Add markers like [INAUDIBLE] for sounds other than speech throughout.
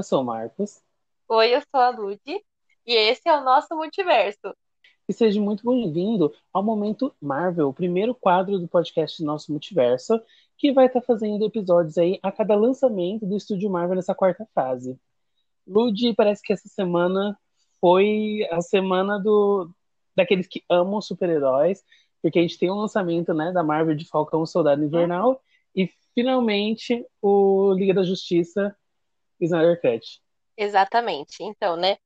Eu sou o Marcos. Oi, eu sou a Lud e esse é o nosso multiverso. E seja muito bem-vindo ao Momento Marvel, o primeiro quadro do podcast Nosso Multiverso, que vai estar fazendo episódios aí a cada lançamento do Estúdio Marvel nessa quarta fase. Lud, parece que essa semana foi a semana do daqueles que amam super-heróis, porque a gente tem um lançamento né, da Marvel de Falcão Soldado Invernal hum. e finalmente o Liga da Justiça Snyder Cut. Exatamente. Então, né?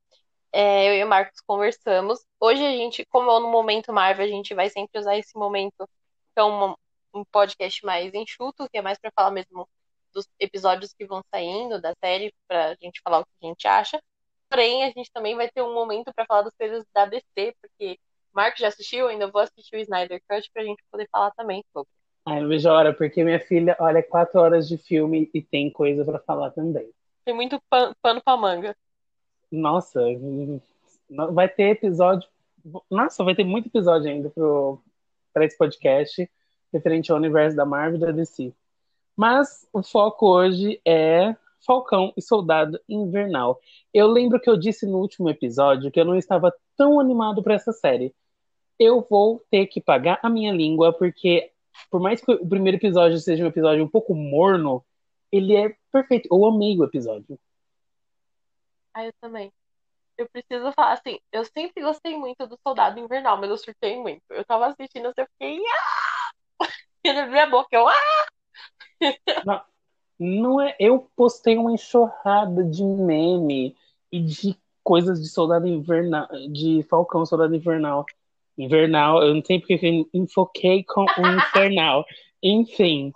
É, eu e o Marcos conversamos. Hoje a gente, como é no momento Marvel, a gente vai sempre usar esse momento um, um podcast mais enxuto, que é mais para falar mesmo dos episódios que vão saindo da série, para a gente falar o que a gente acha. Porém, a gente também vai ter um momento para falar das coisas da DC, porque o Marcos já assistiu, ainda vou assistir o Snyder Cut para a gente poder falar também sobre. Ai, não vejo a hora, porque minha filha olha quatro horas de filme e tem coisa para falar também. Tem muito pano, pano pra manga. Nossa, vai ter episódio. Nossa, vai ter muito episódio ainda para esse podcast referente ao universo da Marvel e da DC. Mas o foco hoje é Falcão e Soldado Invernal. Eu lembro que eu disse no último episódio que eu não estava tão animado para essa série. Eu vou ter que pagar a minha língua, porque por mais que o primeiro episódio seja um episódio um pouco morno, ele é perfeito. Eu amei o episódio. Ah, eu também. Eu preciso falar, assim, eu sempre gostei muito do Soldado Invernal, mas eu surtei muito. Eu tava assistindo, eu fiquei. Ah! [LAUGHS] Ele abriu a boca, eu. Ah! [LAUGHS] Não, não é. Eu postei uma enxurrada de meme e de coisas de Soldado Invernal, de Falcão Soldado Invernal. Invernal, eu não sei porque eu enfoquei com o [LAUGHS] Infernal. Enfim.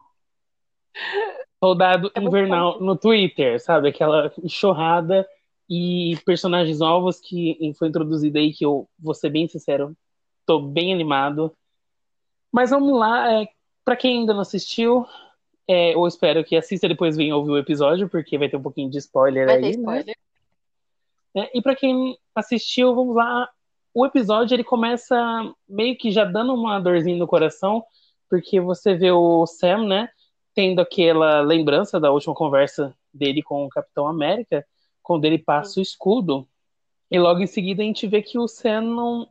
Soldado é Invernal no Twitter, sabe? Aquela enxurrada e personagens novos que foi introduzido aí, que eu vou ser bem sincero, tô bem animado. Mas vamos lá, é, para quem ainda não assistiu, é, eu espero que assista depois venha ouvir o episódio, porque vai ter um pouquinho de spoiler vai aí. Né? spoiler. Né? É, e para quem assistiu, vamos lá. O episódio ele começa meio que já dando uma dorzinha no coração, porque você vê o Sam, né? Tendo aquela lembrança da última conversa dele com o Capitão América, quando ele passa o escudo, e logo em seguida a gente vê que o Sam não,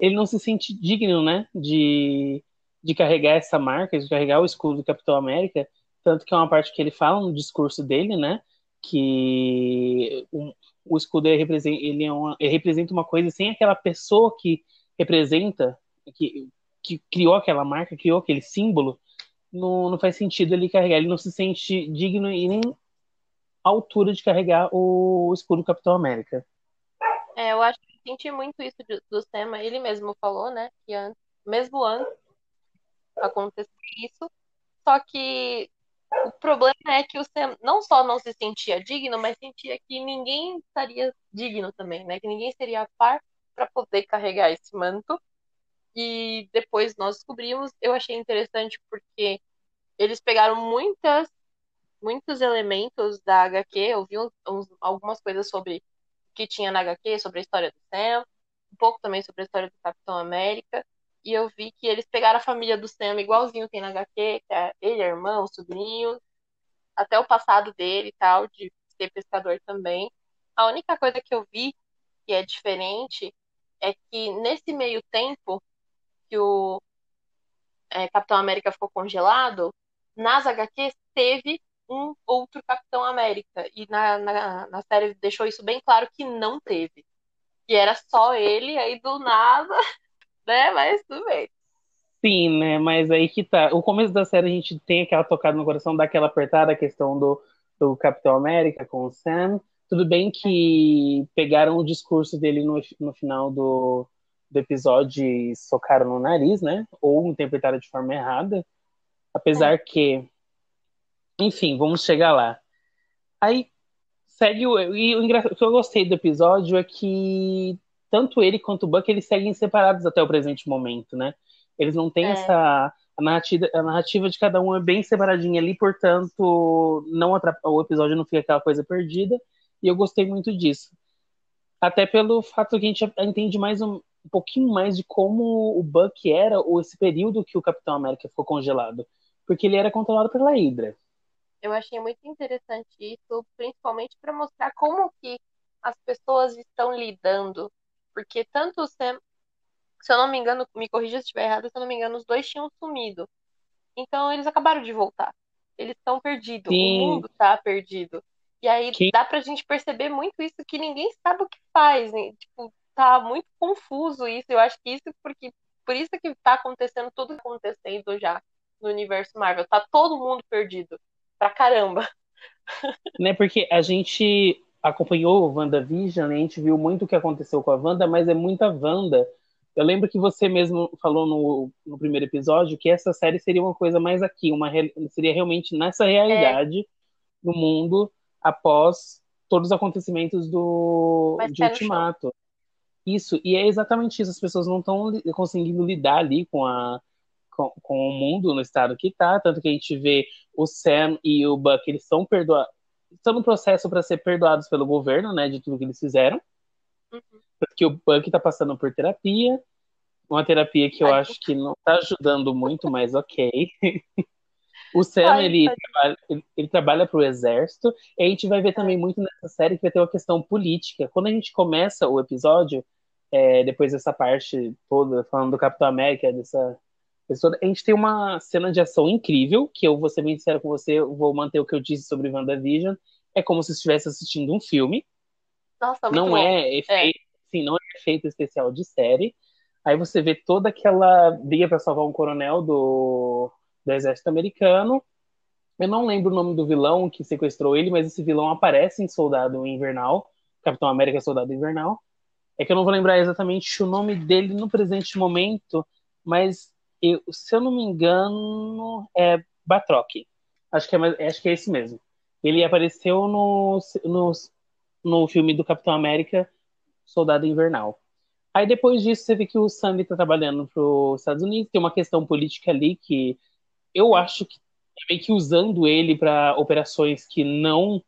ele não se sente digno, né, de, de carregar essa marca, de carregar o escudo do Capitão América, tanto que é uma parte que ele fala no discurso dele, né, que o, o escudo ele representa, ele, é uma, ele representa uma coisa sem aquela pessoa que representa, que, que criou aquela marca, criou aquele símbolo, não, não faz sentido ele carregar. Ele não se sente digno e nem à altura de carregar o escudo do Capitão América. É, eu acho que senti muito isso do Sam. Ele mesmo falou, né? Que antes, mesmo antes acontecer isso. Só que o problema é que o Sam não só não se sentia digno, mas sentia que ninguém estaria digno também, né? Que ninguém seria par para poder carregar esse manto. E depois nós descobrimos, eu achei interessante porque eles pegaram muitas, muitos elementos da HQ, eu vi uns, uns, algumas coisas sobre o que tinha na HQ, sobre a história do Sam, um pouco também sobre a história do Capitão América, e eu vi que eles pegaram a família do Sam igualzinho tem na HQ, que é ele, a irmã, o sobrinho, até o passado dele e tal, de ser pescador também. A única coisa que eu vi que é diferente é que nesse meio tempo que o é, Capitão América ficou congelado, nas HQs teve um outro Capitão América. E na, na, na série deixou isso bem claro que não teve. Que era só ele, aí do nada, [LAUGHS] né? Mas tudo bem. Sim, né? Mas aí que tá. O começo da série a gente tem aquela tocada no coração, daquela apertada, a questão do, do Capitão América com o Sam. Tudo bem que pegaram o discurso dele no, no final do, do episódio e socaram no nariz, né? Ou interpretaram de forma errada. Apesar é. que. Enfim, vamos chegar lá. Aí segue o. E o, que eu gostei do episódio é que tanto ele quanto o Buck eles seguem separados até o presente momento, né? Eles não têm é. essa. A narrativa, a narrativa de cada um é bem separadinha ali, portanto, não o episódio não fica aquela coisa perdida. E eu gostei muito disso. Até pelo fato que a gente entende mais um, um pouquinho mais de como o Buck era ou esse período que o Capitão América ficou congelado, porque ele era controlado pela Hydra. Eu achei muito interessante isso, principalmente para mostrar como que as pessoas estão lidando. Porque tanto o Sam, se eu não me engano, me corrija se estiver errado, se eu não me engano, os dois tinham sumido. Então eles acabaram de voltar. Eles estão perdidos. Sim. O mundo tá perdido. E aí Que- dá pra gente perceber muito isso, que ninguém sabe o que faz. né? Tipo, tá muito confuso isso. Eu acho que isso porque por isso que tá acontecendo tudo que tá acontecendo já no universo Marvel. Tá todo mundo perdido. Pra caramba. [LAUGHS] né? Porque a gente acompanhou o WandaVision e a gente viu muito o que aconteceu com a Wanda, mas é muita Wanda. Eu lembro que você mesmo falou no, no primeiro episódio que essa série seria uma coisa mais aqui, uma seria realmente nessa realidade no mundo após todos os acontecimentos do de no Ultimato. Isso, e é exatamente isso. As pessoas não estão conseguindo lidar ali com a com, com o mundo no estado que tá, tanto que a gente vê o Sam e o Buck, eles são perdoados, estão no processo para ser perdoados pelo governo, né, de tudo que eles fizeram. Uhum. Porque o Buck tá passando por terapia, uma terapia que eu Ai, acho que não tá ajudando muito, mas ok. [LAUGHS] o Sam, Ai, ele, trabalha, ele, ele trabalha pro exército, e a gente vai ver também muito nessa série que vai ter uma questão política. Quando a gente começa o episódio, é, depois dessa parte toda, falando do Capitão América, dessa pessoa, a gente tem uma cena de ação incrível, que eu vou ser bem sincero com você, eu vou manter o que eu disse sobre WandaVision, é como se estivesse assistindo um filme, Nossa, muito não bom. é efeito, sim, não é efeito especial de série. Aí você vê toda aquela briga para salvar um coronel do, do exército americano. Eu não lembro o nome do vilão que sequestrou ele, mas esse vilão aparece em Soldado Invernal, Capitão América Soldado Invernal. É que eu não vou lembrar exatamente o nome dele no presente momento, mas eu- se eu não me engano, é Batroc. Acho que é, acho que é esse mesmo. Ele apareceu no, no, no filme do Capitão América Soldado Invernal. Aí depois disso você vê que o Sam está trabalhando para os Estados Unidos, tem uma questão política ali que eu acho que meio que usando ele para operações que não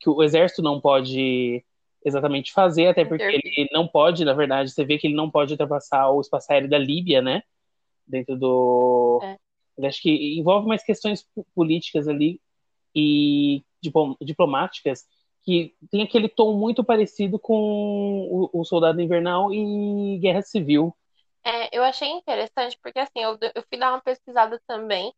que o exército não pode exatamente fazer, até porque ele não pode, na verdade, você vê que ele não pode ultrapassar o espaço aéreo da Líbia, né? Dentro do. É. Acho que envolve mais questões políticas ali e diplomáticas que tem aquele tom muito parecido com o, o Soldado Invernal e Guerra Civil. É, eu achei interessante porque assim, eu, eu fui dar uma pesquisada também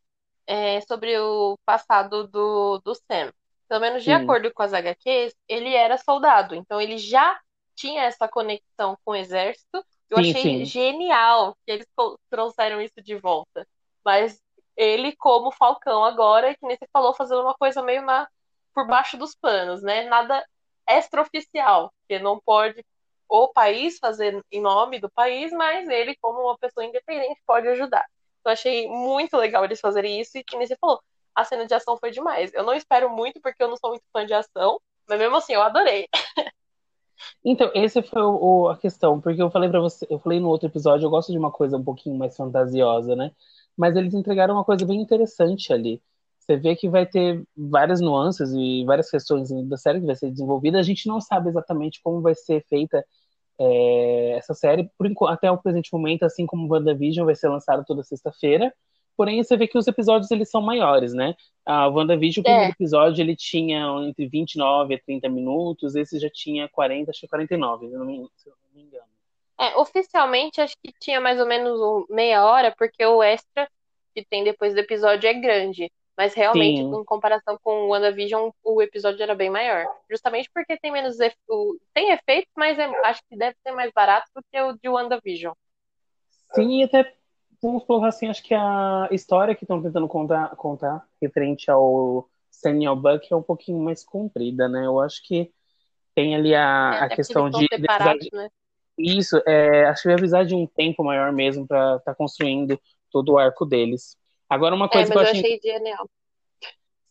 é, sobre o passado do, do Sam. Pelo menos de Sim. acordo com as HQs, ele era soldado, então ele já tinha essa conexão com o exército. Eu Sim, achei sim. genial que eles trouxeram isso de volta. Mas ele, como Falcão agora, que nem você falou, fazendo uma coisa meio na, por baixo dos panos, né? Nada extraoficial, que não pode o país fazer em nome do país, mas ele, como uma pessoa independente, pode ajudar. Eu achei muito legal eles fazerem isso e que nem você falou, a cena de ação foi demais. Eu não espero muito porque eu não sou muito fã de ação, mas mesmo assim eu adorei. [LAUGHS] Então, essa foi o- a questão, porque eu falei para você, eu falei no outro episódio, eu gosto de uma coisa um pouquinho mais fantasiosa, né? Mas eles entregaram uma coisa bem interessante ali. Você vê que vai ter várias nuances e várias questões da série que vai ser desenvolvida. A gente não sabe exatamente como vai ser feita é, essa série, por até o presente momento, assim como o WandaVision vai ser lançado toda sexta-feira. Porém, você vê que os episódios eles são maiores, né? A WandaVision, o É. primeiro episódio, ele tinha entre 29 a 30 minutos, esse já tinha 40, acho que 49, se eu não me, se eu não me engano. É, oficialmente acho que tinha mais ou menos meia hora, porque o extra que tem depois do episódio é grande. Mas realmente, Sim. em comparação com o WandaVision, o episódio era bem maior. Justamente porque tem menos efe- tem efeitos, mas é- acho que deve ser mais barato do que o de WandaVision. Sim, e até vamos colocar assim, acho que a história que estão tentando contar, contar referente ao ao Buck é um pouquinho mais comprida, né? Eu acho que tem ali a, É, a questão de, de né? Isso, é, acho que vai precisar de um tempo maior mesmo para estar construindo todo o arco deles. Agora, uma É, coisa mas que eu eu achei. achei genial.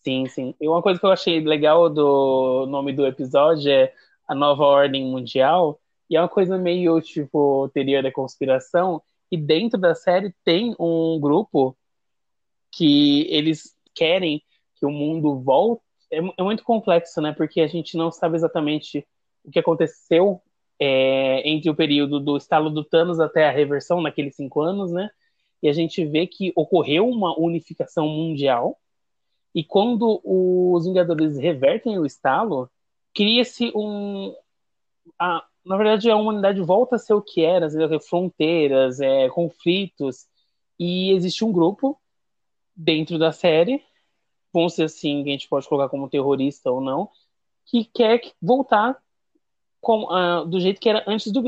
Sim, sim. E uma coisa que eu achei legal do nome do episódio é a nova ordem mundial. E é uma coisa meio tipo teoria da conspiração. E dentro da série tem um grupo que eles querem que o mundo volte. É, é muito complexo, né? Porque a gente não sabe exatamente o que aconteceu é, entre o período do estalo do Thanos até a reversão, naqueles cinco anos, né? E a gente vê que ocorreu uma unificação mundial E quando os Vingadores revertem o estalo, cria-se um. A, na verdade, a humanidade volta a ser o que era, fronteiras, é, conflitos. E existe um grupo dentro da série, vamos ser assim, que a gente pode colocar como terrorista ou não, que quer voltar com, uh, do jeito que era antes do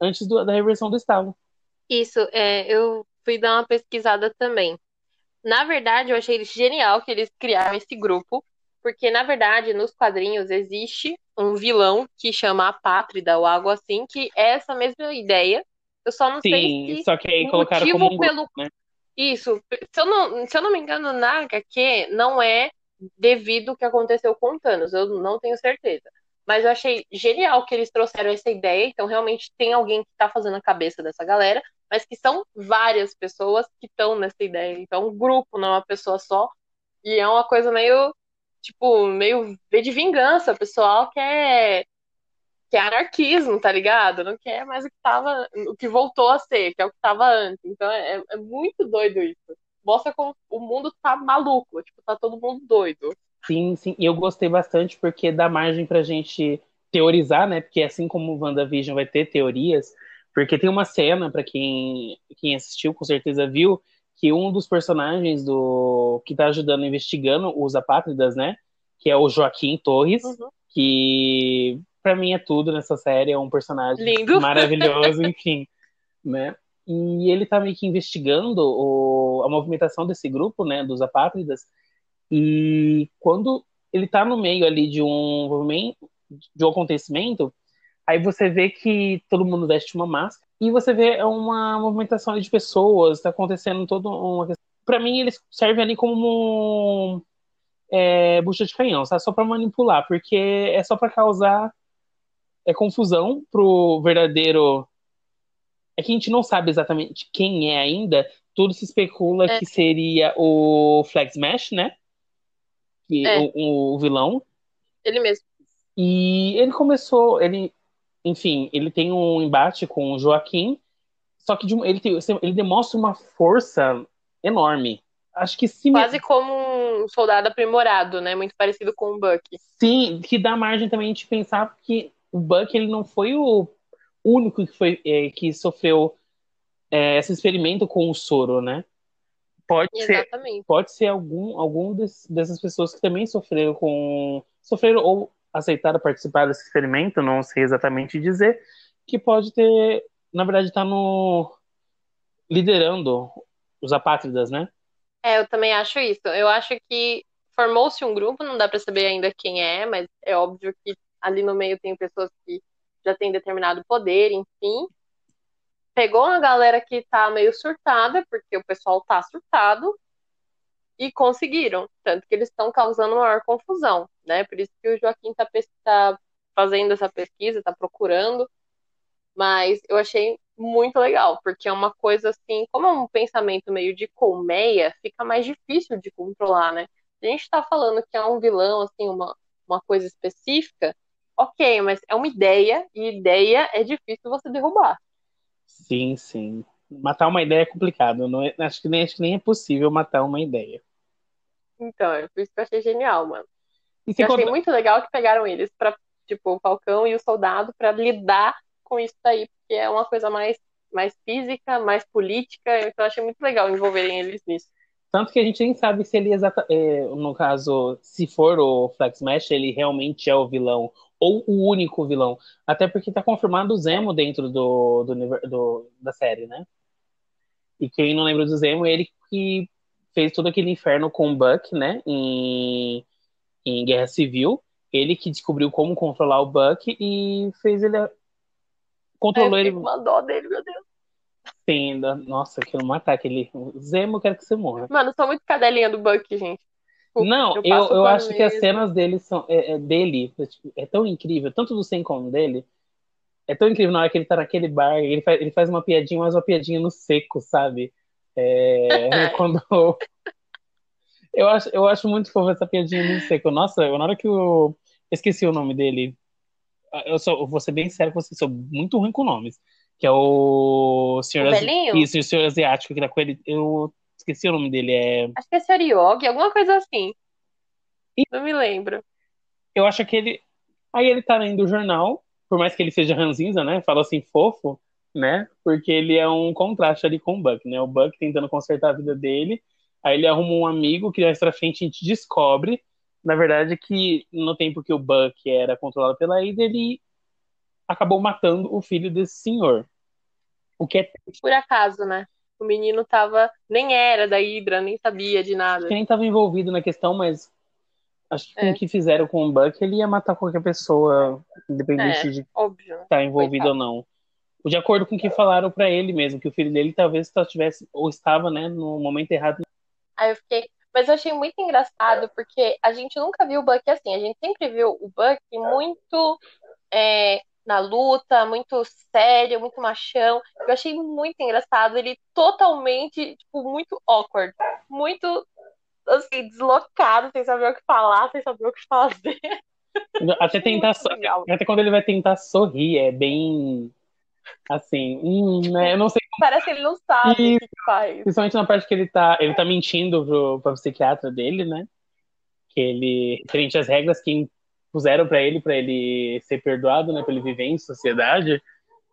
antes do, da reversão do estalo. Isso, é, eu fui dar uma pesquisada também. Na verdade, eu achei genial que eles criaram esse grupo, porque na verdade, nos quadrinhos existe um vilão que chama a Pátrida ou algo assim, que é essa mesma ideia. Eu só não Sim, sei se só que aí colocaram como um pelo grupo, né? Isso, se eu não, se eu não me engano, na HQ não é devido ao que aconteceu com o Thanos, eu não tenho certeza. Mas eu achei genial que eles trouxeram essa ideia. Então, realmente tem alguém que está fazendo a cabeça dessa galera, mas que são várias pessoas que estão nessa ideia. Então, um grupo, não é uma pessoa só. E é uma coisa meio, tipo, meio de vingança. O pessoal quer, quer anarquismo, tá ligado? Não quer mais o que tava, o que voltou a ser, que é o que estava antes. Então, é, é muito doido isso. Mostra como o mundo tá maluco, tipo, tá todo mundo doido. Sim, sim. E eu gostei bastante porque dá margem pra gente teorizar, né? Porque assim como o WandaVision vai ter teorias, porque tem uma cena, para quem, quem assistiu, com certeza viu, que um dos personagens do que tá ajudando investigando os apátridas, né? Que é o Joaquim Torres, Uhum. que para mim é tudo nessa série, é um personagem Lindo. [LAUGHS] maravilhoso, enfim, né? E ele tá meio que investigando o, a movimentação desse grupo, né, dos apátridas, e quando ele tá no meio ali de um de um acontecimento, aí você vê que todo mundo veste uma máscara e você vê uma movimentação de pessoas, tá acontecendo toda uma questão. Pra mim, eles servem ali como é, bucha de canhão, sabe? Só pra manipular, porque é só pra causar é, confusão pro verdadeiro. É que a gente não sabe exatamente quem é ainda. Tudo se especula É. que seria o Flag Smash, né? Que, É. o, o vilão. Ele mesmo. E ele começou, ele, enfim, ele tem um embate com o Joaquim, só que de ele, tem- ele demonstra uma força enorme. Acho que se Quase como um soldado aprimorado, né? Muito parecido com o Buck. sim, que dá margem também de pensar que o Buck ele não foi o único que foi é, que sofreu é, esse experimento com o soro, né? Pode ser, Exatamente. pode ser algum, algum des- dessas pessoas que também sofreram com. Sofreram ou aceitaram participar desse experimento, não sei exatamente dizer, que pode ter, na verdade, tá no. liderando os apátridas, né? É, eu também acho isso. Eu acho que formou-se um grupo, não dá pra saber ainda quem é, mas é óbvio que ali no meio tem pessoas que já têm determinado poder, enfim. Pegou uma galera que tá meio surtada, porque o pessoal tá surtado, e conseguiram. Tanto que eles estão causando maior confusão, né? Por isso que o Joaquim tá, pes- tá fazendo essa pesquisa, tá procurando. Mas eu achei muito legal, porque é uma coisa assim, como é um pensamento meio de colmeia, fica mais difícil de controlar, né? Se a gente tá falando que é um vilão, assim, uma, uma coisa específica, ok, mas é uma ideia, e ideia é difícil você derrubar. Sim, sim. Matar uma ideia é complicado. Não é- acho, que nem, acho que nem é possível matar uma ideia. Então, é por isso que eu achei genial, mano. E Eu achei contar- muito legal que pegaram eles pra, tipo, o Falcão e o Soldado pra lidar com isso daí, porque é uma coisa mais, mais física, mais política, então eu achei muito legal envolverem eles nisso. Tanto que a gente nem sabe se ele exata, é, no caso, se for o Flag Smash, ele realmente é o vilão ou o único vilão. Até porque tá confirmado o Zemo dentro do, do, do- da série, né? E quem não lembra do Zemo, ele que fez todo aquele inferno com o Buck, né? Em, em Guerra Civil. Ele que descobriu como controlar o Buck e fez ele. Controlou É, eu ele dó dele, meu Deus. ainda. Nossa, eu quero matar aquele. Zemo, eu quero que você morra. Mano, eu sou muito cadelinha do Buck, gente. Não, eu, eu pano acho que as mesmo. cenas dele são é, é dele é, tipo, é tão incrível, tanto do Sem como dele. É tão incrível na hora que ele tá naquele bar, ele faz, ele faz uma piadinha, mas uma piadinha no seco, sabe? É, [LAUGHS] quando [LAUGHS] eu acho, eu acho muito fofo essa piadinha no seco. Nossa, na hora que eu esqueci o nome dele. Eu, sou, eu vou ser bem sério com você, sou muito ruim com nomes. Que é o senhor O velhinho? Isso, o senhor asiático que tá com ele. Eu esqueci o nome dele, é Acho que é Seriogi, alguma coisa assim. Não me lembro. Eu acho que ele. Aí ele tá lendo o jornal, por mais que ele seja ranzinza, né? Fala assim, fofo, né? Porque ele é um contraste ali com o Buck, né? O Buck tentando consertar a vida dele. Aí ele arruma um amigo que mais pra frente a gente descobre, na verdade, que no tempo que o Buck era controlado pela Ida, ele acabou matando o filho desse senhor. O que é Por acaso, né? O menino tava. Nem era da Hydra, nem sabia de nada. que nem estava envolvido na questão, mas acho que com É. o que fizeram com o Buck, ele ia matar qualquer pessoa, independente É. de Óbvio. estar envolvido Coitado. ou não. De acordo com o que falaram pra ele mesmo, que o filho dele talvez tivesse ou estava, né, no momento errado. Aí eu fiquei. Mas eu achei muito engraçado, porque a gente nunca viu o Buck assim. A gente sempre viu o Buck muito é, na luta, muito sério, muito machão. Eu achei muito engraçado. Ele totalmente, tipo, muito awkward. Muito, assim, deslocado, sem saber o que falar, sem saber o que fazer. Até [LAUGHS] tentar so- até quando ele vai tentar sorrir, é bem assim, hum, né? Eu não sei, Parece que ele não sabe o que faz. principalmente na parte que ele tá, ele tá mentindo pro, pro psiquiatra dele, né? Que ele, referente às regras que puseram pra ele, pra ele ser perdoado, né? Pra ele viver em sociedade.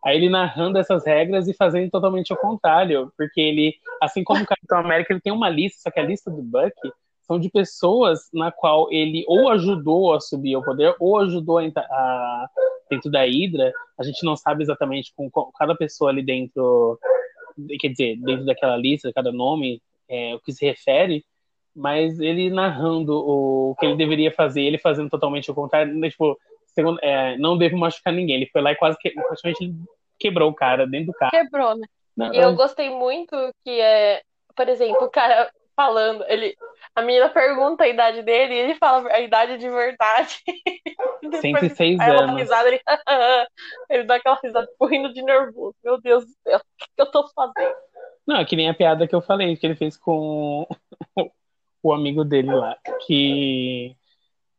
Aí ele narrando essas regras e fazendo totalmente o contrário, porque ele, assim como o Capitão América, ele tem uma lista, só que a lista do Buck são de pessoas na qual ele ou ajudou a subir ao poder ou ajudou a, a- dentro da Hydra. A gente não sabe exatamente com cada pessoa ali dentro, quer dizer, dentro daquela lista, cada nome, é, o que se refere, mas ele narrando o que ele deveria fazer, ele fazendo totalmente o contrário, né, tipo, segundo, é, não devo machucar ninguém. Ele foi lá e quase que, praticamente quebrou o cara dentro do carro. Quebrou, né? Não, E eu gostei muito que é, por exemplo, o cara falando, ele, a menina pergunta a idade dele e ele fala a idade de verdade. E [LAUGHS] depois 106 aí ela dá anos. risada, ele, [LAUGHS] ele dá aquela risada, tipo, rindo de nervoso. Meu Deus do céu, o que que eu tô fazendo? Não, é que nem a piada que eu falei, que ele fez com [LAUGHS] o amigo dele lá. Que.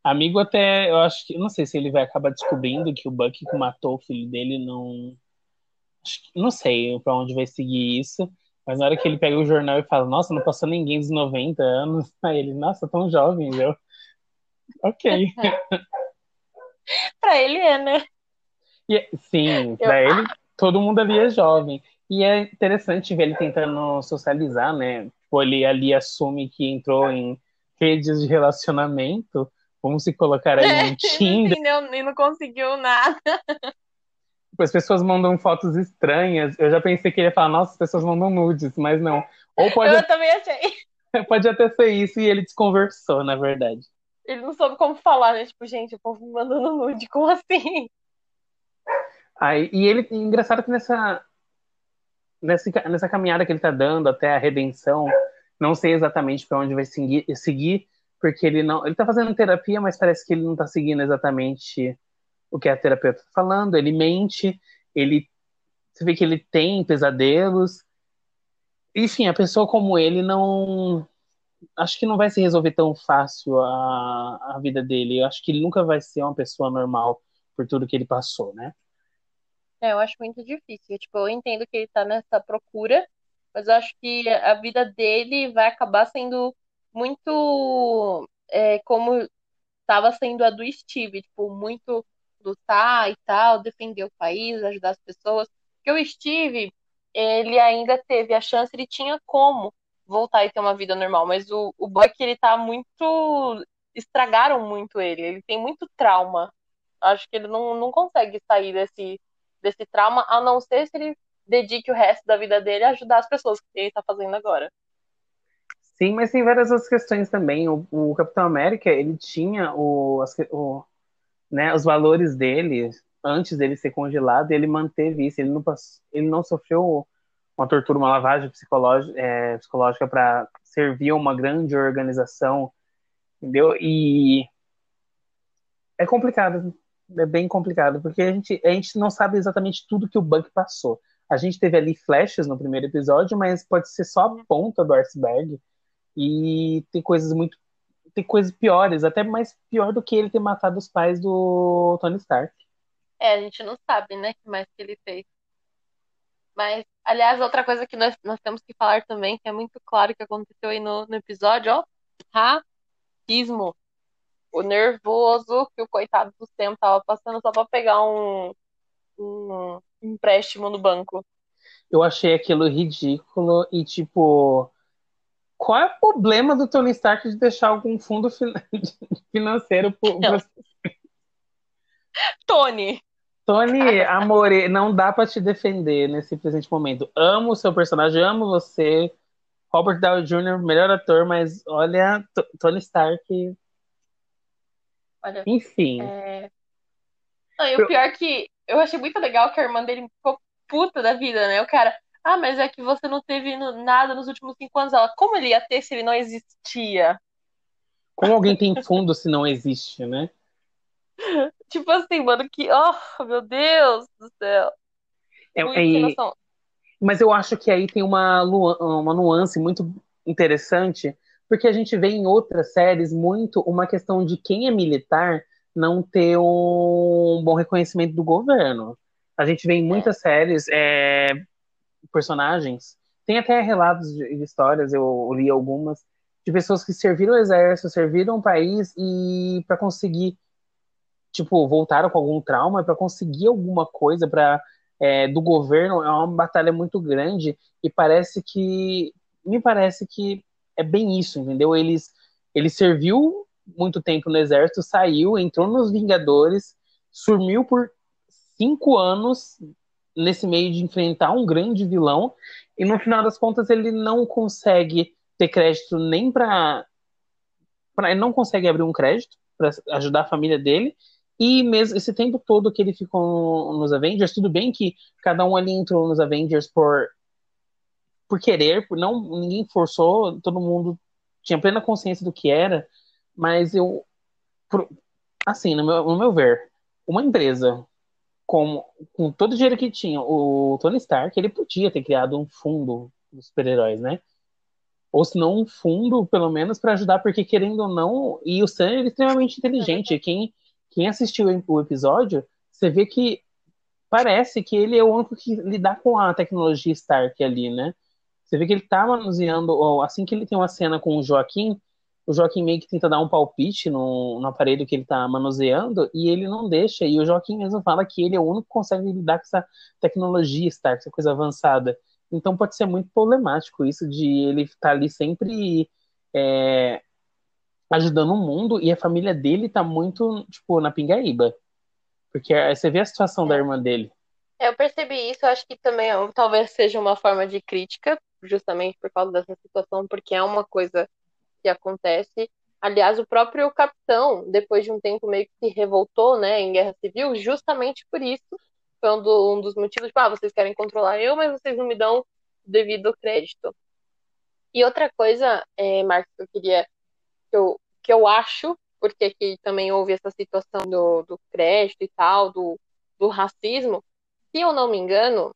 Amigo até, eu acho que. Não sei se ele vai acabar descobrindo que o Bucky que matou o filho dele não. Não sei pra onde vai seguir isso. Mas na hora que ele pega o jornal e fala, nossa, não passou ninguém dos 90 anos. [LAUGHS] Aí ele, nossa, tão jovem, viu? Ok. [LAUGHS] Pra ele é, né? E, é- sim, Eu- pra ele, todo mundo ali é jovem. E é interessante ver ele tentando socializar, né? Tipo, ele ali assume que entrou em redes de relacionamento. Vamos se colocar aí no [LAUGHS] Não Tinder. entendeu e não conseguiu nada. Tipo, As pessoas mandam fotos estranhas. Eu já pensei que ele ia falar, nossa, as pessoas mandam nudes, mas não. Ou pode, Eu também achei. [LAUGHS] pode até ser isso e ele desconversou, na verdade. Ele não soube como falar, né? Tipo, gente, o povo me mandando nude, como assim? Aí, e ele, engraçado que nessa, nessa, nessa caminhada que ele tá dando até a redenção, não sei exatamente para onde vai seguir, seguir, porque ele não. Ele tá fazendo terapia, mas parece que ele não tá seguindo exatamente o que a terapeuta tá falando. Ele mente, ele. Você vê que ele tem pesadelos. Enfim, a pessoa como ele não. Acho que não vai se resolver tão fácil a, a vida dele. Eu acho que ele nunca vai ser uma pessoa normal por tudo que ele passou, né? É, eu acho muito difícil. Tipo, eu entendo que ele tá nessa procura, mas eu acho que a vida dele vai acabar sendo muito é, como estava sendo a do Steve, tipo, muito lutar e tal, defender o país, ajudar as pessoas. Porque o Steve, ele ainda teve a chance, ele tinha como voltar e ter uma vida normal, mas o, o Buck, ele tá muito. Estragaram muito ele, ele tem muito trauma. Acho que ele não, não consegue sair desse, desse trauma, a não ser se ele dedique o resto da vida dele a ajudar as pessoas que ele tá fazendo agora. Sim, mas tem várias outras questões também. O, o Capitão América, ele tinha o, as o- né, os valores dele antes dele ser congelado, ele manteve isso. Ele não, ele não sofreu uma tortura, uma lavagem psicológica, é, psicológica para servir a uma grande organização, entendeu? E é complicado, é bem complicado, porque a gente, a gente não sabe exatamente tudo que o Buck passou. A gente teve ali flashes no primeiro episódio, mas pode ser só a ponta do iceberg. E tem coisas muito. Tem coisas piores, até mais pior do que ele ter matado os pais do Tony Stark. É, a gente não sabe, né, o que mais que ele fez. Mas, aliás, outra coisa que nós, nós temos que falar também, que é muito claro que aconteceu aí no, no episódio, ó, racismo. o nervoso que o coitado do Sam tava passando só pra pegar um, um empréstimo no banco. Eu achei aquilo ridículo e, tipo, qual é o problema do Tony Stark de deixar algum fundo [LAUGHS] financeiro pro, Não. Tony, Tony, amor, não dá pra te defender nesse presente momento. Amo o seu personagem, amo você. Robert Downey Jr., melhor ator, mas olha, Tony Stark, olha, enfim. é... Não, e o pior é que eu achei muito legal que a irmã dele ficou puta da vida, né? O cara, ah, mas é que você não teve nada nos últimos cinco anos. Ela, como ele ia ter se ele não existia? Como alguém tem fundo se não existe, né? [LAUGHS] Tipo assim, mano, que, oh, meu Deus do céu. É- é-. Mas eu acho que aí tem uma, uma nuance muito interessante, porque a gente vê em outras séries muito uma questão de quem é militar não ter um bom reconhecimento do governo. A gente vê em muitas séries é, personagens, tem até relatos de, de histórias, eu li algumas, de pessoas que serviram o exército, serviram o país e para conseguir, tipo, voltaram com algum trauma, para conseguir alguma coisa para é, do governo é uma batalha muito grande e parece que me parece que é bem isso, entendeu? Eles ele serviu muito tempo no exército, saiu, entrou nos Vingadores, sumiu por cinco anos nesse meio de enfrentar um grande vilão e no final das contas ele não consegue ter crédito nem para ele não consegue abrir um crédito para ajudar a família dele e mesmo esse tempo todo que ele ficou nos Avengers, tudo bem que cada um ali entrou nos Avengers por por querer, por não ninguém forçou, todo mundo tinha plena consciência do que era, mas eu por, assim, no meu, no meu ver, uma empresa com, com todo o dinheiro que tinha, o Tony Stark, ele podia ter criado um fundo dos super-heróis, né? Ou se não um fundo, pelo menos, para ajudar, porque querendo ou não, e o Sam é extremamente inteligente. Quem, quem assistiu o episódio, você vê que parece que ele é o único que lidar com a tecnologia Stark ali, né? Você vê que ele tá manuseando, assim que ele tem uma cena com o Joaquim, o Joaquim meio que tenta dar um palpite no, no aparelho que ele tá manuseando e ele não deixa. E o Joaquim mesmo fala que ele é o único que consegue lidar com essa tecnologia Stark, essa coisa avançada. Então pode ser muito problemático isso de ele estar tá ali sempre é, ajudando o mundo e a família dele tá muito, tipo, na pingaíba. Porque você vê a situação É. da irmã dele. Eu percebi isso, eu acho que também ó, talvez seja uma forma de crítica, justamente por causa dessa situação, porque é uma coisa que acontece. Aliás, o próprio capitão, depois de um tempo meio que se revoltou, né, em guerra civil, justamente por isso. Foi um, do- um dos motivos, tipo, ah, vocês querem controlar eu, mas vocês não me dão devido crédito. E outra coisa, é, Marcos, que eu queria, que eu, que eu acho, porque aqui também houve essa situação do, do crédito e tal, do, do racismo, se eu não me engano,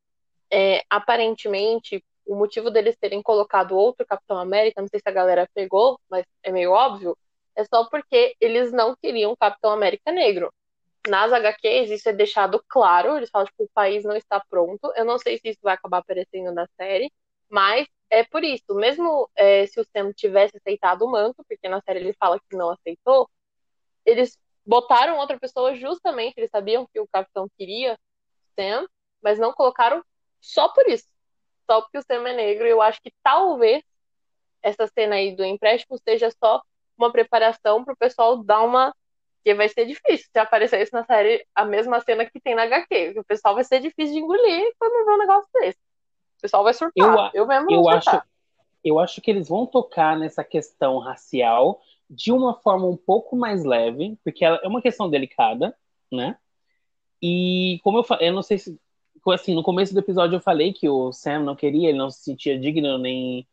é, aparentemente, o motivo deles terem colocado outro Capitão América, não sei se a galera pegou, mas é meio óbvio, é só porque eles não queriam Capitão América negro. Nas HQs, isso é deixado claro, eles falam que tipo, o país não está pronto. Eu não sei se isso vai acabar aparecendo na série, mas é por isso. Mesmo é, se o Sam tivesse aceitado o manto, porque na série ele fala que não aceitou, eles botaram outra pessoa justamente, eles sabiam que o Capitão queria Sam, mas não colocaram só por isso. Só porque o Sam é negro. E eu acho que talvez essa cena aí do empréstimo seja só uma preparação pro pessoal dar uma. Porque vai ser difícil se aparecer isso na série, a mesma cena que tem na HQ. O pessoal vai ser difícil de engolir quando ver um negócio desse. O pessoal vai surtar. Eu Eu, mesmo Eu acho, surtar. eu acho que eles vão tocar nessa questão racial de uma forma um pouco mais leve, porque ela é uma questão delicada, né? E como eu falei, eu não sei se. Assim, no começo do episódio eu falei que o Sam não queria, ele não se sentia digno, nem.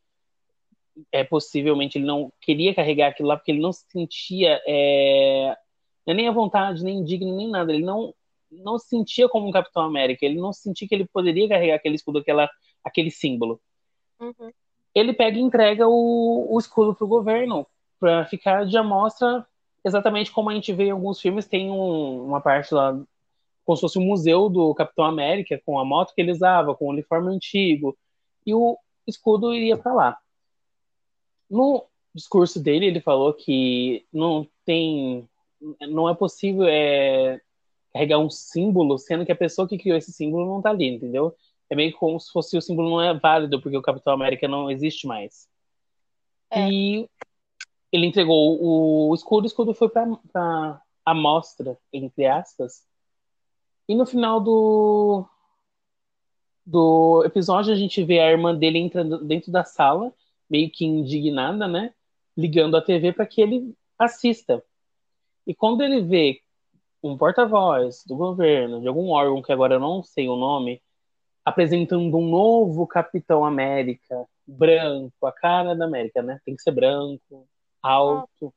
É, possivelmente ele não queria carregar aquilo lá, porque ele não se sentia. É, é nem à vontade, nem digno, nem nada. Ele não, não se sentia como um Capitão América, ele não sentia que ele poderia carregar aquele escudo, aquela, aquele símbolo Uhum. ele pega e entrega o, o escudo pro governo para ficar de amostra exatamente como a gente vê em alguns filmes tem um- uma parte lá como se fosse um museu do Capitão América com a moto que ele usava com o uniforme antigo e o escudo iria para lá no discurso dele ele falou que não tem não é possível é, carregar um símbolo, sendo que a pessoa que criou esse símbolo não tá ali, entendeu? É meio como se fosse o símbolo não é válido, porque o Capitão América não existe mais. É. E ele entregou o escudo, o escudo foi pra, pra amostra, entre aspas. E no final do, do episódio, a gente vê a irmã dele entrando dentro da sala, meio que indignada, né? Ligando a TV para que ele assista. E quando ele vê um porta-voz do governo, de algum órgão que agora eu não sei o nome, apresentando um novo Capitão América, branco, a cara da América, né? Tem que ser branco, alto,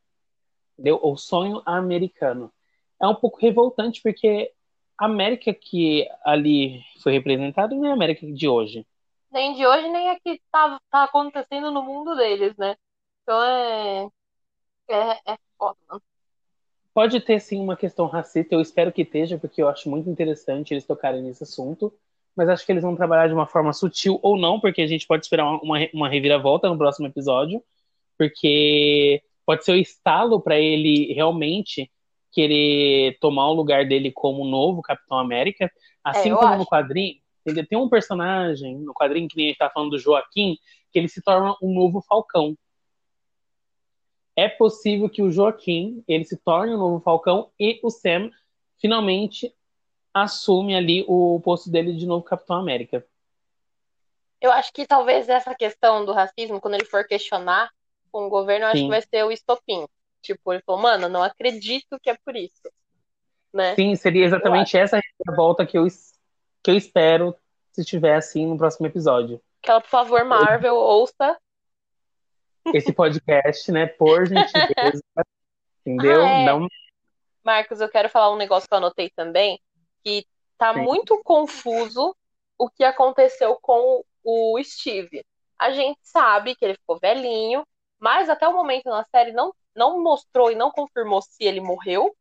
entendeu? O sonho americano. É um pouco revoltante porque a América que ali foi representada não é a América de hoje. Nem de hoje, nem a que tá, tá acontecendo no mundo deles, né? Então é. É, é foda. Pode ter sim uma questão racista, eu espero que esteja, porque eu acho muito interessante eles tocarem nesse assunto. Mas acho que eles vão trabalhar de uma forma sutil ou não, porque a gente pode esperar uma, uma reviravolta no próximo episódio. Porque pode ser o estalo para ele realmente querer tomar o lugar dele como novo Capitão América. Assim é, como acho. no quadrinho, tem um personagem no quadrinho que a gente tá falando do Joaquim, que ele se torna um novo Falcão é possível que o Joaquim ele se torne o novo Falcão e o Sam finalmente assume ali o posto dele de novo Capitão América. Eu acho que talvez essa questão do racismo, quando ele for questionar com o governo, eu acho que vai ser o estopim. Tipo, ele falou, mano, não acredito que é por isso. Né? Sim, seria exatamente essa volta que eu, que eu espero se estiver assim no próximo episódio. Aquela, por favor, Marvel, ouça [LAUGHS] esse podcast, né? Por gentileza. entendeu? Ah, é. Não... Marcos, eu quero falar um negócio que eu anotei também, que tá Sim. muito confuso o que aconteceu com o Steve. A gente sabe que ele ficou velhinho, mas até o momento na série não, não mostrou e não confirmou se ele morreu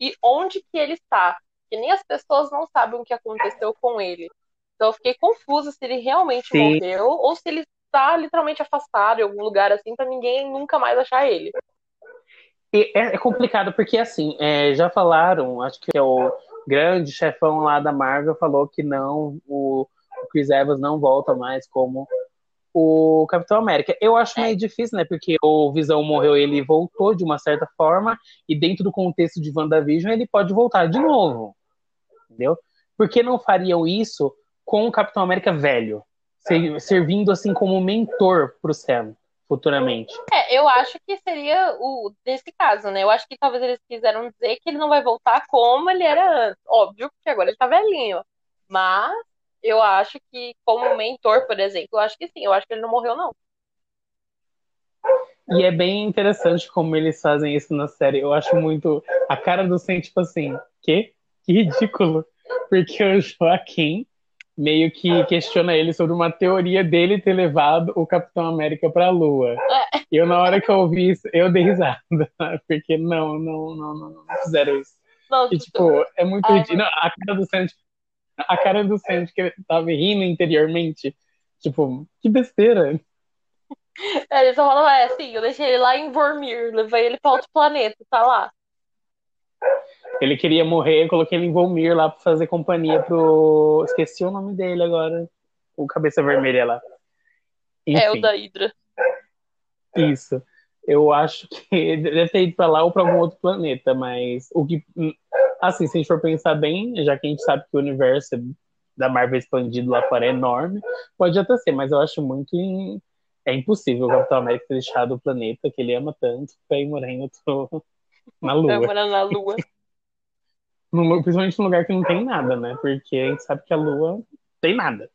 e onde que ele está. Que nem as pessoas não sabem o que aconteceu com ele. Então eu fiquei confusa se ele realmente Sim. morreu ou se ele tá literalmente afastado em algum lugar assim para ninguém nunca mais achar ele. E é, é complicado porque assim, é, já falaram, acho que é o grande chefão lá da Marvel falou que não, o, o Chris Evans não volta mais como o Capitão América. Eu acho meio difícil, né? Porque o Visão morreu, ele voltou de uma certa forma, e dentro do contexto de WandaVision, ele pode voltar de novo. Entendeu? Por que não fariam isso com o Capitão América velho? servindo assim como mentor para o Sam futuramente. É, eu acho que seria o desse caso, né? Eu acho que talvez eles quiseram dizer que ele não vai voltar como ele era antes. Óbvio que agora ele tá velhinho. Mas eu acho que como mentor, por exemplo, eu acho que sim, eu acho que ele não morreu não. E é bem interessante como eles fazem isso na série. Eu acho muito a cara do Sam, tipo assim, que? Que ridículo. Porque o Joaquim meio que questiona ele sobre uma teoria dele ter levado o Capitão América para a Lua. É. Eu, na hora que eu ouvi isso, eu dei risada, [LAUGHS] porque não, não, não, não, fizeram isso. Nossa, e, tipo, é muito ridículo. A cara do Sandy, a cara do Sandy que tava rindo interiormente, tipo, que besteira. É, ele só falou, é assim, eu deixei ele lá em Vormir, levei ele para outro planeta, tá lá. Ele queria morrer, coloquei ele em Volmir lá pra fazer companhia pro. Esqueci o nome dele agora. O cabeça vermelha lá. Enfim. É o da Hydra. Isso. Eu acho que [LAUGHS] ele deve ter ido pra lá ou pra algum outro planeta, mas o que. Assim, se a gente for pensar bem, já que a gente sabe que o universo da Marvel expandido lá fora é enorme, pode até ser, mas eu acho muito. In... É impossível o Capitão América ter deixado o planeta que ele ama tanto pra ir morar em outro. [LAUGHS] na Lua. Pra morar na Lua. no, principalmente num lugar que não tem nada, né? Porque a gente sabe que a Lua tem nada.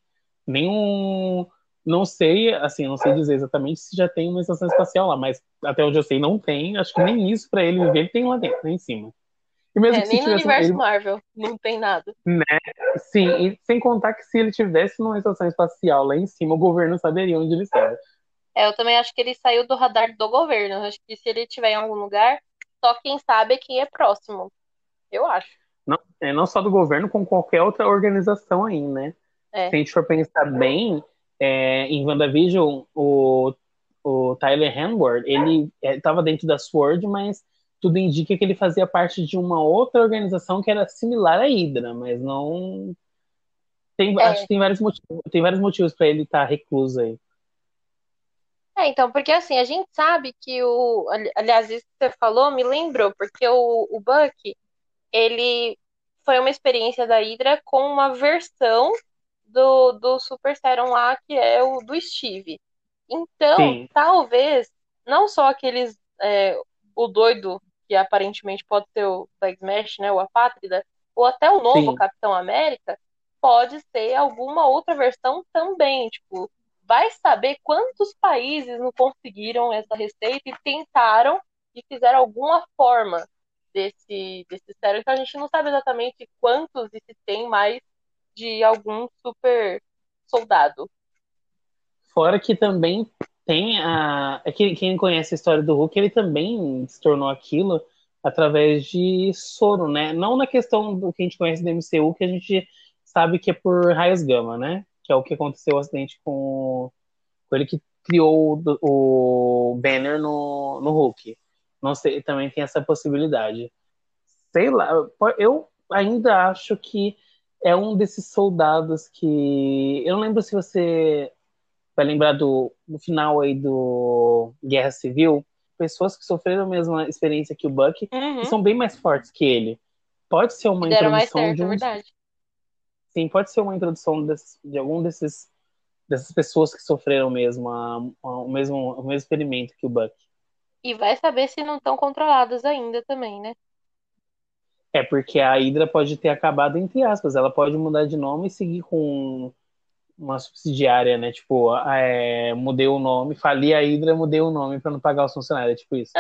Nenhum. Não sei, assim, não sei dizer exatamente se já tem uma estação espacial lá, mas até onde eu sei não tem. Acho que nem isso para ele viver ele tem lá dentro, lá em cima. E mesmo é, que nem no universo ele... Marvel, não tem nada. Né? Sim, e sem contar que se ele tivesse numa estação espacial lá em cima, o governo saberia onde ele estava. É, eu também acho que ele saiu do radar do governo. acho que se ele estiver em algum lugar, só quem sabe é quem é próximo. Eu acho. Não, é, não só do governo, com qualquer outra organização aí, né? É. Se a gente for pensar bem, é, em WandaVision, o, o Tyler Hayward, ele estava é, dentro da SWORD, mas tudo indica que ele fazia parte de uma outra organização que era similar à Hydra, mas não. Tem, É. Acho que tem vários motivos, tem vários motivos para ele estar recluso aí. É, então, porque assim, a gente sabe que o. ali- Aliás, isso que você falou me lembrou, porque o, o Bucky, ele foi uma experiência da Hydra com uma versão do, do Super Serum lá, que é o do Steve. Então, Sim. talvez, não só aqueles. é, o doido, que aparentemente pode ser o Flag Smash, né? O Apátrida, ou até o novo Sim. Capitão América, pode ser alguma outra versão também. Tipo, vai saber quantos países não conseguiram essa receita e tentaram e fizeram alguma forma desse, desse sérum. Então a gente não sabe exatamente quantos e se tem mais de algum super soldado. Fora que também tem a. É que quem conhece a história do Hulk, ele também se tornou aquilo através de soro, né? Não na questão do que a gente conhece do MCU, que a gente sabe que é por raios gama, né? Que é o que aconteceu o acidente com, com ele que criou o, o Banner no, no Hulk. Não sei, também tem essa possibilidade. Sei lá, eu ainda acho que é um desses soldados que. Eu não lembro se você vai lembrar do, do final aí do Guerra Civil, pessoas que sofreram a mesma experiência que o Buck Uhum. e são bem mais fortes que ele. Pode ser uma deram introdução certo, de é um. verdade. Sim, pode ser uma introdução desse- de algum desses dessas pessoas que sofreram mesmo a- a- o mesmo o mesmo experimento que o Buck. E vai saber se não estão controladas ainda também, né? É porque a Hydra pode ter acabado entre aspas, ela pode mudar de nome e seguir com uma subsidiária, né? Tipo, é, mudei o nome, fali a Hydra, mudei o nome pra não pagar os funcionários, é tipo isso.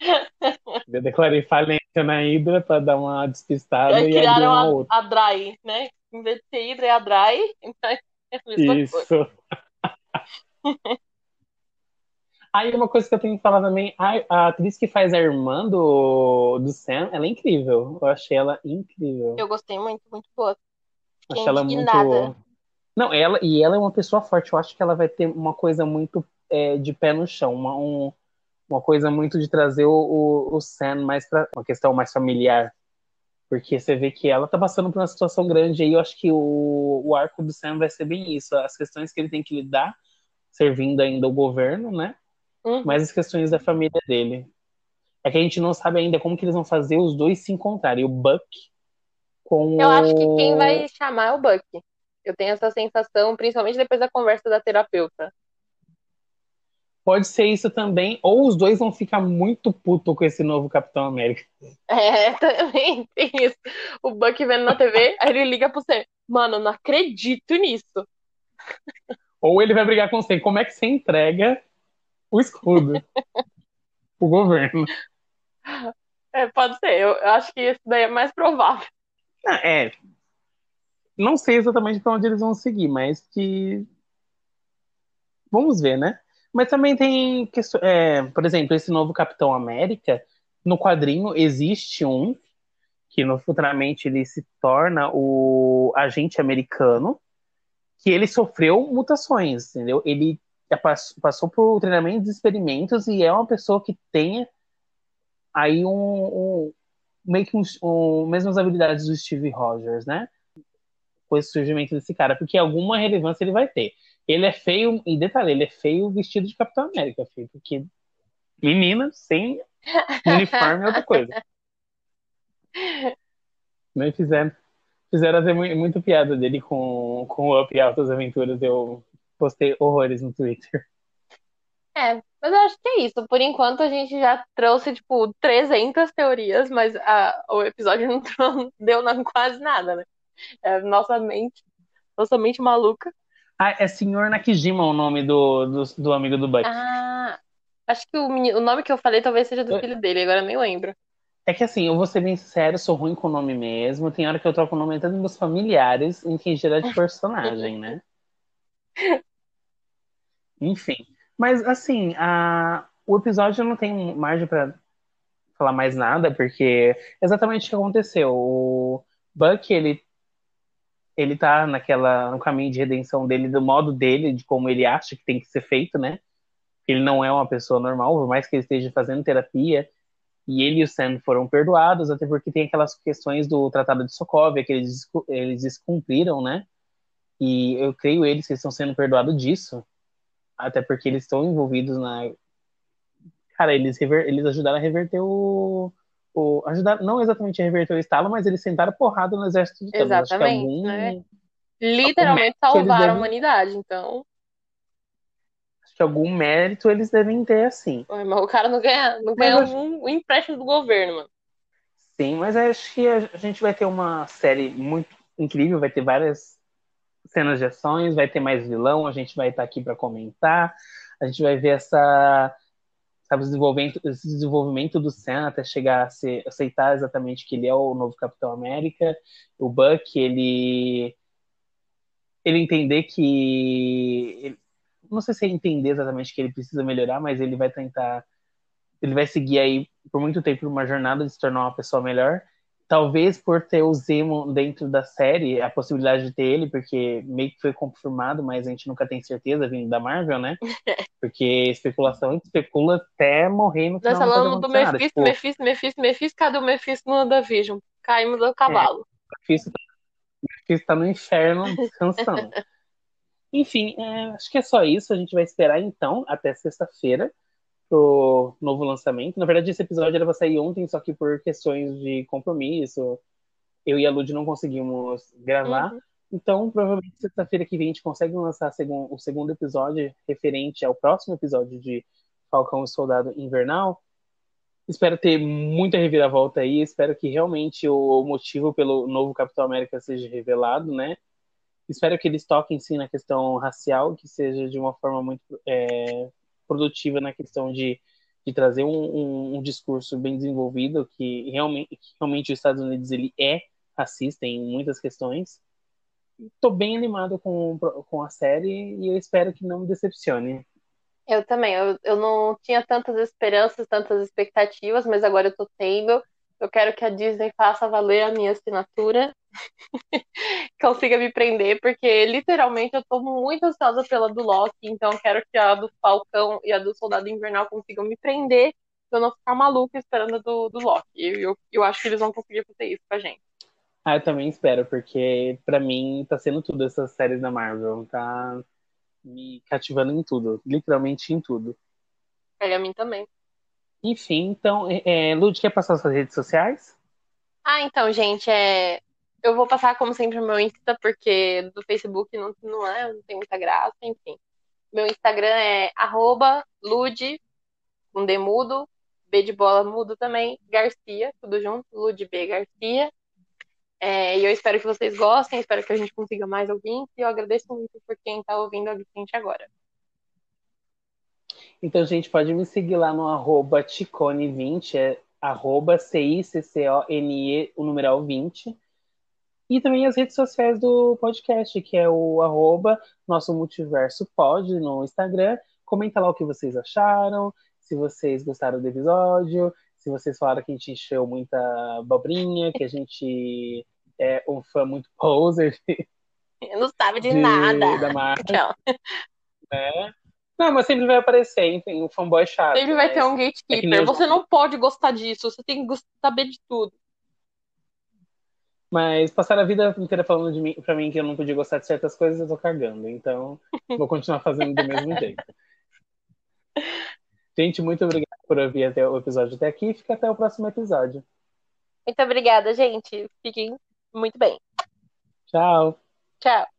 [LAUGHS] Eu declarei falência na Hydra pra dar uma despistada Aí e abrir criaram uma a, outra. a Dry, né? Em vez de ser Hydra, é a Dry. Então é a mesma coisa. Isso. [LAUGHS] Aí uma coisa que eu tenho que falar também, a, a atriz que faz a irmã do, do Sam, ela é incrível. Eu achei ela incrível. Eu gostei muito, muito boa. Achei ela muito. Não, ela e ela é uma pessoa forte. Eu acho que ela vai ter uma coisa muito é, de pé no chão, uma, um- uma coisa muito de trazer o, o, o Sam mais para uma questão mais familiar. Porque você vê que ela tá passando por uma situação grande aí. Eu acho que o, o arco do Sam vai ser bem isso. As questões que ele tem que lidar, servindo ainda o governo, né? Uhum. Mas as questões da família dele. É que a gente não sabe ainda como que eles vão fazer os dois se encontrarem. O Buck com Eu acho que quem vai chamar é o Buck. Eu tenho essa sensação, principalmente depois da conversa da terapeuta. Pode ser isso também, ou os dois vão ficar muito puto com esse novo Capitão América. É, [LAUGHS] também tem isso. O Buck vendo na TV, aí ele liga pro você. Mano, não acredito nisso. Ou ele vai brigar com você. Como é que você entrega o escudo o governo? É, pode ser. Eu, acho que esse daí é mais provável. Ah, é. Não sei exatamente para onde eles vão seguir, mas que. Vamos ver, né? Mas também tem. é, por exemplo, esse novo Capitão América, no quadrinho existe um que no, futuramente ele se torna o agente americano, que ele sofreu mutações, entendeu? Ele pass- passou por treinamentos e experimentos e é uma pessoa que tem aí um, um- meio que um, um, mesmas habilidades do Steve Rogers, né? Com esse surgimento desse cara, porque alguma relevância ele vai ter. Ele é feio, e detalhe, ele é feio vestido de Capitão América, filho, porque menina sem uniforme é outra coisa. [LAUGHS] Não fizeram, fizeram até mu- muito piada dele com, com o Up e Altas Aventuras. Eu postei horrores no Twitter. É, mas eu acho que é isso. Por enquanto a gente já trouxe, tipo, 300 teorias, mas a- o episódio [LAUGHS] não trou- deu na- quase nada, né? É, nossa mente, nossa mente maluca. Ah, é Senhor Nakijima o nome do, do, do amigo do Buck. Ah, acho que o, o nome que eu falei talvez seja do É. filho dele, agora eu nem lembro. É que assim, eu vou ser bem sincero, eu sou ruim com o nome mesmo. Tem hora que eu troco o nome até dos meus familiares em quem gerar de [LAUGHS] personagem, né? [LAUGHS] Enfim. Mas assim, a... o episódio não tem margem pra falar mais nada, porque exatamente o que aconteceu. O Buck, ele, ele tá naquela, no caminho de redenção dele, do modo dele, de como ele acha que tem que ser feito, né? Ele não é uma pessoa normal, por mais que ele esteja fazendo terapia. E ele e o Sam foram perdoados, até porque tem aquelas questões do Tratado de Sokovia que eles, eles descumpriram, né? E eu creio eles que estão sendo perdoados disso. Até porque eles estão envolvidos na. Cara, eles, rever... eles ajudaram a reverter o. o... Ajudaram, não exatamente a reverter o Estado, mas eles sentaram porrada no exército de Thanos. Exatamente. Algum... Né? Literalmente salvaram devem... a humanidade, então. Acho que algum mérito eles devem ter, assim. Mas o cara não ganha, não ganha um empréstimo do governo, mano. Sim, mas acho que a gente vai ter uma série muito incrível, vai ter várias cenas de ações, vai ter mais vilão, a gente vai estar aqui para comentar, a gente vai ver essa sabe, desenvolvimento, esse desenvolvimento do Sam até chegar a ser, aceitar exatamente que ele é o novo Capitão América, o Buck, ele ele entender que ele, não sei se é entender exatamente que ele precisa melhorar, mas ele vai tentar ele vai seguir aí por muito tempo uma jornada de se tornar uma pessoa melhor talvez por ter o Zemo dentro da série, a possibilidade de ter ele, porque meio que foi confirmado, mas a gente nunca tem certeza vindo da Marvel, né? [LAUGHS] Porque especulação especula até morrer no final. Nós falando do Mephisto, tipo... Mephisto, Mephisto, Mephisto, cadê o Mephisto no WandaVision? Caímos do cavalo. É, Mephisto, Mephisto tá no inferno descansando. [LAUGHS] Enfim, é, acho que é só isso. A gente vai esperar então até sexta-feira pro novo lançamento. Na verdade, esse episódio era pra sair ontem, só que por questões de compromisso, eu e a Lud não conseguimos gravar. Uhum. Então, provavelmente sexta-feira que vem a gente consegue lançar o segundo episódio referente ao próximo episódio de Falcão e Soldado Invernal. Espero ter muita reviravolta aí. Espero que realmente o motivo pelo novo Capitão América seja revelado, né? Espero que eles toquem sim na questão racial, que seja de uma forma muito é, produtiva na questão de, de trazer um, um, um discurso bem desenvolvido, que realmente, que realmente os Estados Unidos ele é racista em muitas questões. Estou bem animado com, com a série e eu espero que não me decepcione. Eu também. Eu, eu não tinha tantas esperanças, tantas expectativas, mas agora eu tô tendo. Eu quero que a Disney faça valer a minha assinatura, [LAUGHS] consiga me prender, porque literalmente eu tô muito ansiosa pela do Loki, então eu quero que a do Falcão e a do Soldado Invernal consigam me prender, pra eu não ficar maluca esperando a do, do Loki. Eu, eu, eu acho que eles vão conseguir fazer isso com a gente. Ah, eu também espero, porque para mim tá sendo tudo essas séries da Marvel. Tá me cativando em tudo, literalmente em tudo. É, a mim também. Enfim, então, é, é, Lud, quer passar suas redes sociais? Ah, então, gente, é... eu vou passar, como sempre, meu Insta, porque do Facebook não, não, é, não tem muita graça, enfim. Meu Instagram é arroba Lud, com D mudo, B de bola mudo também, Garcia, tudo junto, Lud B Garcia. É, e eu espero que vocês gostem, espero que a gente consiga mais ouvintes, e eu agradeço muito por quem está ouvindo a gente agora. Então, gente, pode me seguir lá no arroba Ticone20, é arroba C-I-C-C-O-N-E, o numeral 20. E também as redes sociais do podcast, que é o arroba nosso multiverso pod no Instagram. Comenta lá o que vocês acharam, se vocês gostaram do episódio, se vocês falaram que a gente encheu muita abobrinha, que a gente é um fã muito poser. Eu não sabe de, de nada. Da marca. [LAUGHS] É. Não, mas sempre vai aparecer, enfim, um fanboy chato. Sempre vai ter um gatekeeper. É você não pode gostar disso, você tem que saber de tudo. Mas passar a vida inteira falando de mim, pra mim que eu não podia gostar de certas coisas, eu tô cagando. Então, vou continuar fazendo do mesmo [LAUGHS] jeito. Gente, muito obrigado por ouvir até o episódio até aqui. Fica até o próximo episódio. Muito obrigada, gente. Fiquem muito bem. Tchau. Tchau.